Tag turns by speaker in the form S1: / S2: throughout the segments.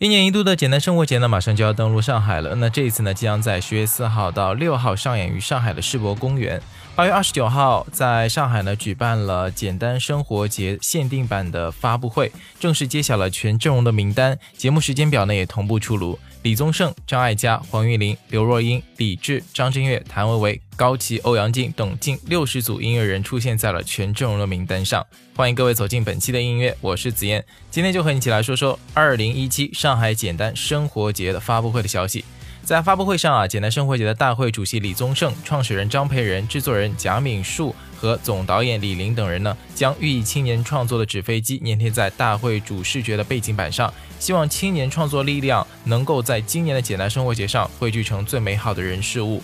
S1: 一年一度的简单生活节呢，马上就要登陆上海了。那这一次呢，即将在十月四号到六号上演于上海的世博公园。八月二十九号，在上海呢举办了简单生活节限定版的发布会，正式揭晓了全阵容的名单，节目时间表呢也同步出炉。李宗盛、张艾嘉、黄韵玲、刘若英、李志、张震岳、谭维维、高旗、欧阳靖等近六十组音乐人出现在了全阵容的名单上。欢迎各位走进本期的音乐，我是子燕，今天就和你一起来说说二零一七上海简单生活节的发布会的消息。在发布会上啊，简单生活节的大会主席李宗盛、创始人张培仁、制作人贾敏树和总导演李林等人呢，将寓意青年创作的纸飞机粘贴在大会主视觉的背景板上，希望青年创作力量能够在今年的简单生活节上汇聚成最美好的人事物。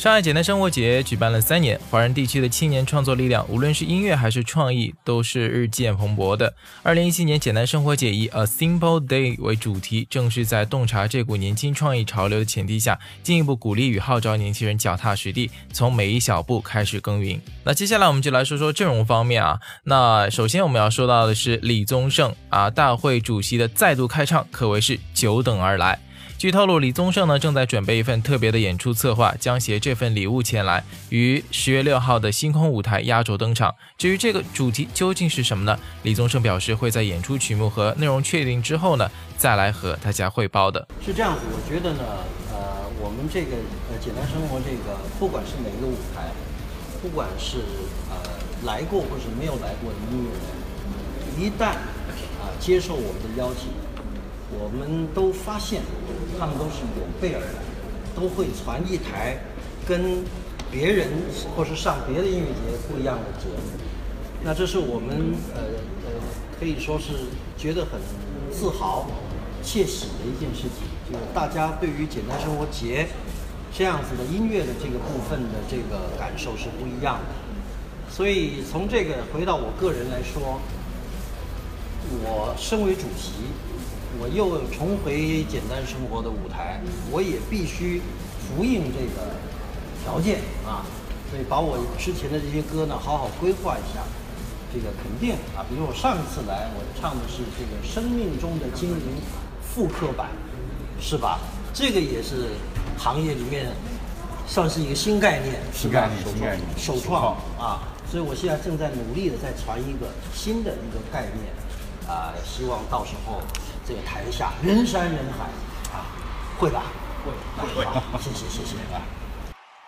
S1: 上海简单生活节举办了三年，华人地区的青年创作力量，无论是音乐还是创意，都是日渐蓬勃的。二零一七年简单生活节以 A Simple Day 为主题，正是在洞察这股年轻创意潮流的前提下，进一步鼓励与号召年轻人脚踏实地，从每一小步开始耕耘。那接下来我们就来说说阵容方面啊。那首先我们要说到的是李宗盛啊，大会主席的再度开唱可谓是久等而来。据透露，李宗盛呢正在准备一份特别的演出策划，将携这份礼物前来，于十月六号的星空舞台压轴登场。至于这个主题究竟是什么呢？李宗盛表示会在演出曲目和内容确定之后呢，再来和大家汇报的。
S2: 是这样子，我觉得呢，呃，我们这个呃简单生活这个，不管是哪个舞台，不管是呃来过或是没有来过的音乐人，一旦啊接受我们的邀请。我们都发现，他们都是有备而来，都会传一台跟别人或是上别的音乐节不一样的节目。那这是我们呃呃可以说是觉得很自豪、窃喜的一件事情，就是大家对于简单生活节这样子的音乐的这个部分的这个感受是不一样的。所以从这个回到我个人来说，我身为主席。我又重回简单生活的舞台，我也必须服应这个条件啊，所以把我之前的这些歌呢，好好规划一下。这个肯定啊，比如我上一次来，我唱的是这个《生命中的精灵》复刻版，是吧？这个也是行业里面算是一个新概念，
S3: 新概念，新概念，
S2: 首创啊！所以我现在正在努力的在传一个新的一个概念啊，希望到时候。这个台下人山人海啊，会吧？会，会。谢谢，谢谢啊。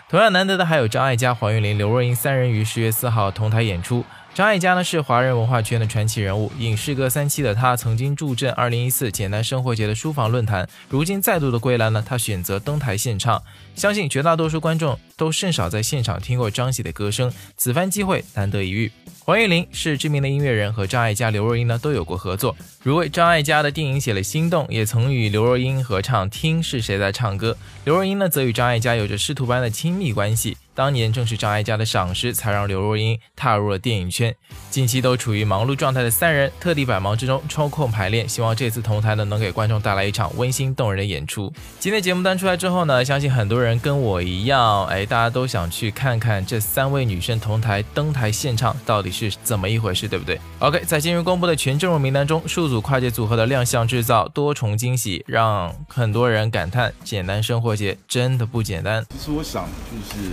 S1: 同样难得的还有张艾嘉、黄韵玲、刘若英三人于十月四号同台演出。张艾嘉呢是华人文化圈的传奇人物，影视歌三栖的他曾经助阵二零一四简单生活节的书房论坛，如今再度的归来呢，他选择登台献唱。相信绝大多数观众都甚少在现场听过张喜的歌声，此番机会难得一遇。黄韵玲是知名的音乐人，和张艾嘉、刘若英呢都有过合作，如为张艾嘉的电影写了《心动》，也曾与刘若英合唱《听是谁在唱歌》。刘若英呢则与张艾嘉有着师徒般的亲密关系。当年正是张艾嘉的赏识，才让刘若英踏入了电影圈。近期都处于忙碌状态的三人，特地百忙之中抽空排练，希望这次同台呢能给观众带来一场温馨动人的演出。今天节目单出来之后呢，相信很多人跟我一样，哎，大家都想去看看这三位女生同台登台献唱到底是怎么一回事，对不对？OK，在今日公布的全阵容名单中，数组跨界组合的亮相制造多重惊喜，让很多人感叹简单生活节真的不简单。
S3: 其实我想就是。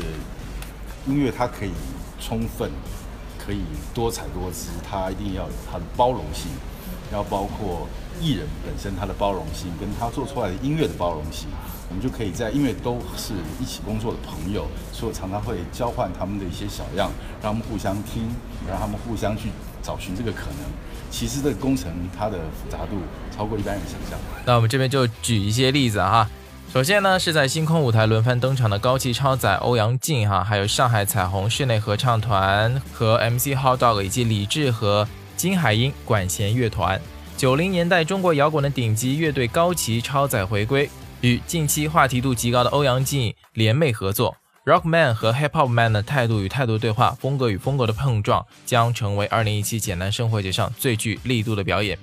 S3: 音乐它可以充分，可以多彩多姿，它一定要有它的包容性，要包括艺人本身他的包容性，跟他做出来的音乐的包容性，我们就可以在因为都是一起工作的朋友，所以常常会交换他们的一些小样，让他们互相听，让他们互相去找寻这个可能。其实这个工程它的复杂度超过一般人想象。
S1: 那我们这边就举一些例子哈。首先呢，是在星空舞台轮番登场的高旗超载、欧阳靖哈，还有上海彩虹室内合唱团和 MC Hot Dog，以及李志和金海英管弦乐团。九零年代中国摇滚的顶级乐队高旗超载回归，与近期话题度极高的欧阳靖联袂合作。Rock Man 和 Hip Hop Man 的态度与态度对话，风格与风格的碰撞，将成为二零一七简单生活节上最具力度的表演。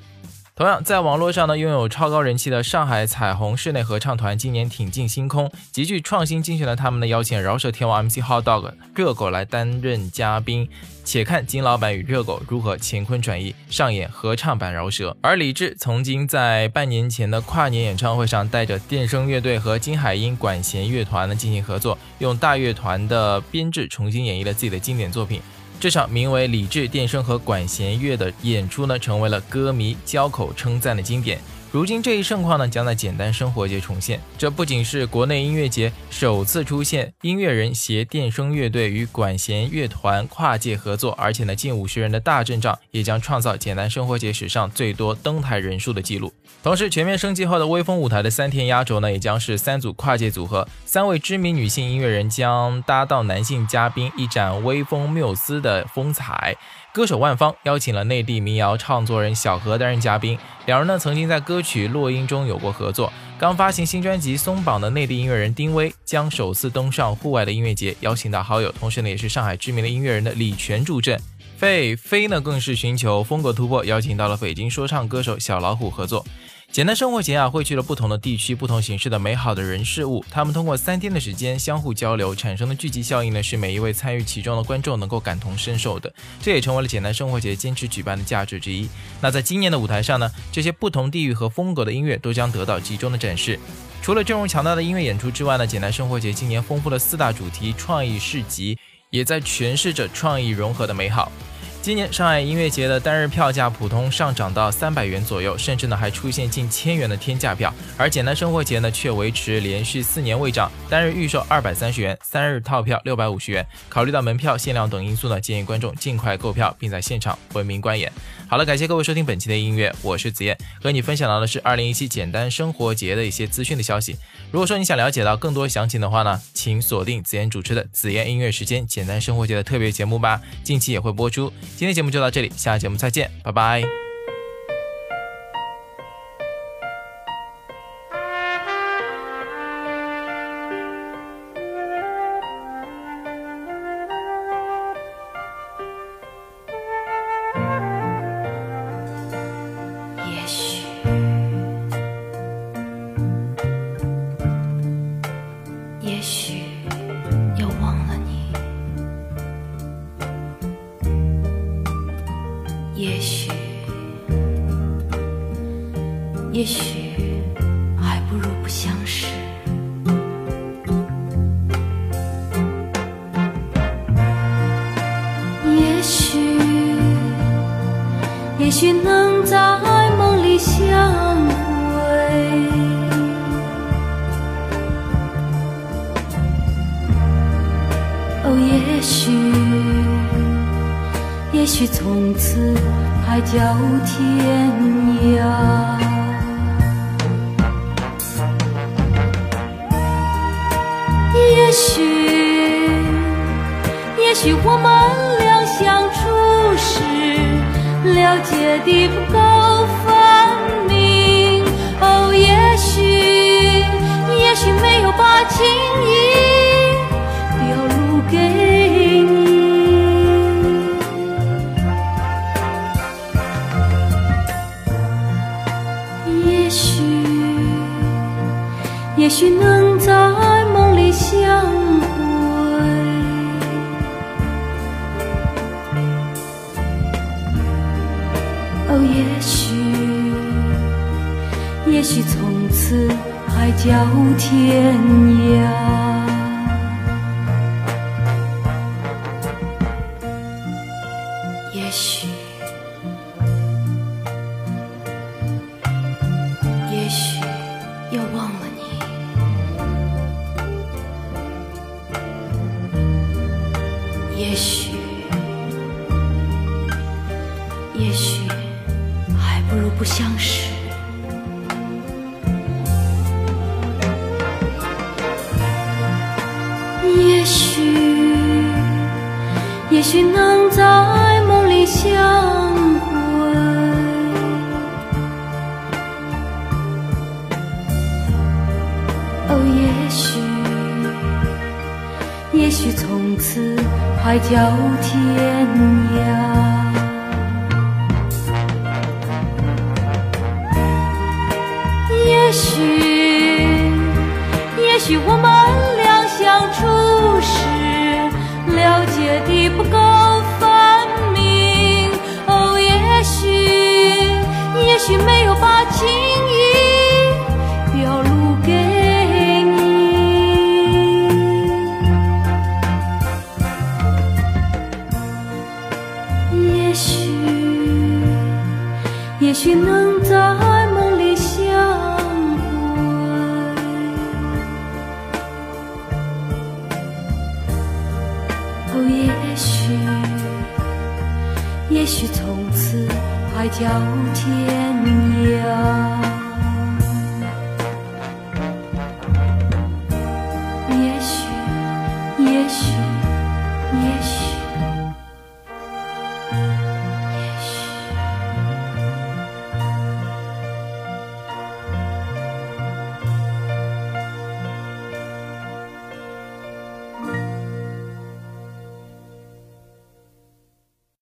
S1: 同样，在网络上呢，拥有超高人气的上海彩虹室内合唱团今年挺进星空，极具创新精神的他们呢，邀请饶舌天王 MC Hot Dog 热狗来担任嘉宾。且看金老板与热狗如何乾坤转移，上演合唱版饶舌。而李志曾经在半年前的跨年演唱会上，带着电声乐队和金海音管弦乐团呢进行合作，用大乐团的编制重新演绎了自己的经典作品。这场名为《理智电声和管弦乐》的演出呢，成为了歌迷交口称赞的经典。如今这一盛况呢，将在简单生活节重现。这不仅是国内音乐节首次出现音乐人携电声乐队与管弦乐团跨界合作，而且呢，近五十人的大阵仗也将创造简单生活节史上最多登台人数的记录。同时，全面升级后的微风舞台的三天压轴呢，也将是三组跨界组合，三位知名女性音乐人将搭档男性嘉宾，一展微风缪斯的风采。歌手万芳邀请了内地民谣唱作人小何担任嘉宾，两人呢曾经在歌曲《落音》中有过合作。刚发行新专辑《松绑》的内地音乐人丁薇将首次登上户外的音乐节，邀请到好友，同时呢也是上海知名的音乐人的李泉助阵。费飞呢更是寻求风格突破，邀请到了北京说唱歌手小老虎合作。简单生活节啊，汇聚了不同的地区、不同形式的美好的人事物。他们通过三天的时间相互交流，产生的聚集效应呢，是每一位参与其中的观众能够感同身受的。这也成为了简单生活节坚持举办的价值之一。那在今年的舞台上呢，这些不同地域和风格的音乐都将得到集中的展示。除了阵容强大的音乐演出之外呢，简单生活节今年丰富的四大主题创意市集，也在诠释着创意融合的美好。今年上海音乐节的单日票价普通上涨到三百元左右，甚至呢还出现近千元的天价票，而简单生活节呢却维持连续四年未涨，单日预售二百三十元，三日套票六百五十元。考虑到门票限量等因素呢，建议观众尽快购票，并在现场文明观演。好了，感谢各位收听本期的音乐，我是子燕，和你分享到的是二零一七简单生活节的一些资讯的消息。如果说你想了解到更多详情的话呢，请锁定子燕主持的子燕音乐时间简单生活节的特别节目吧，近期也会播出。今天节目就到这里，下期节目再见，拜拜。
S4: 不如不相识。也许，也许能在梦里相会。哦，也许，也许从此海角天涯。也许，也许我们俩相处时了解的不够分明。哦，也许，也许没有把情意表露给你。也许，也许能在。里相会，哦，也许，也许从此海角天涯。也许如不相识，也许也许能在梦里相会，哦，也许，也许从此海角天涯。许，也许我们也许也许。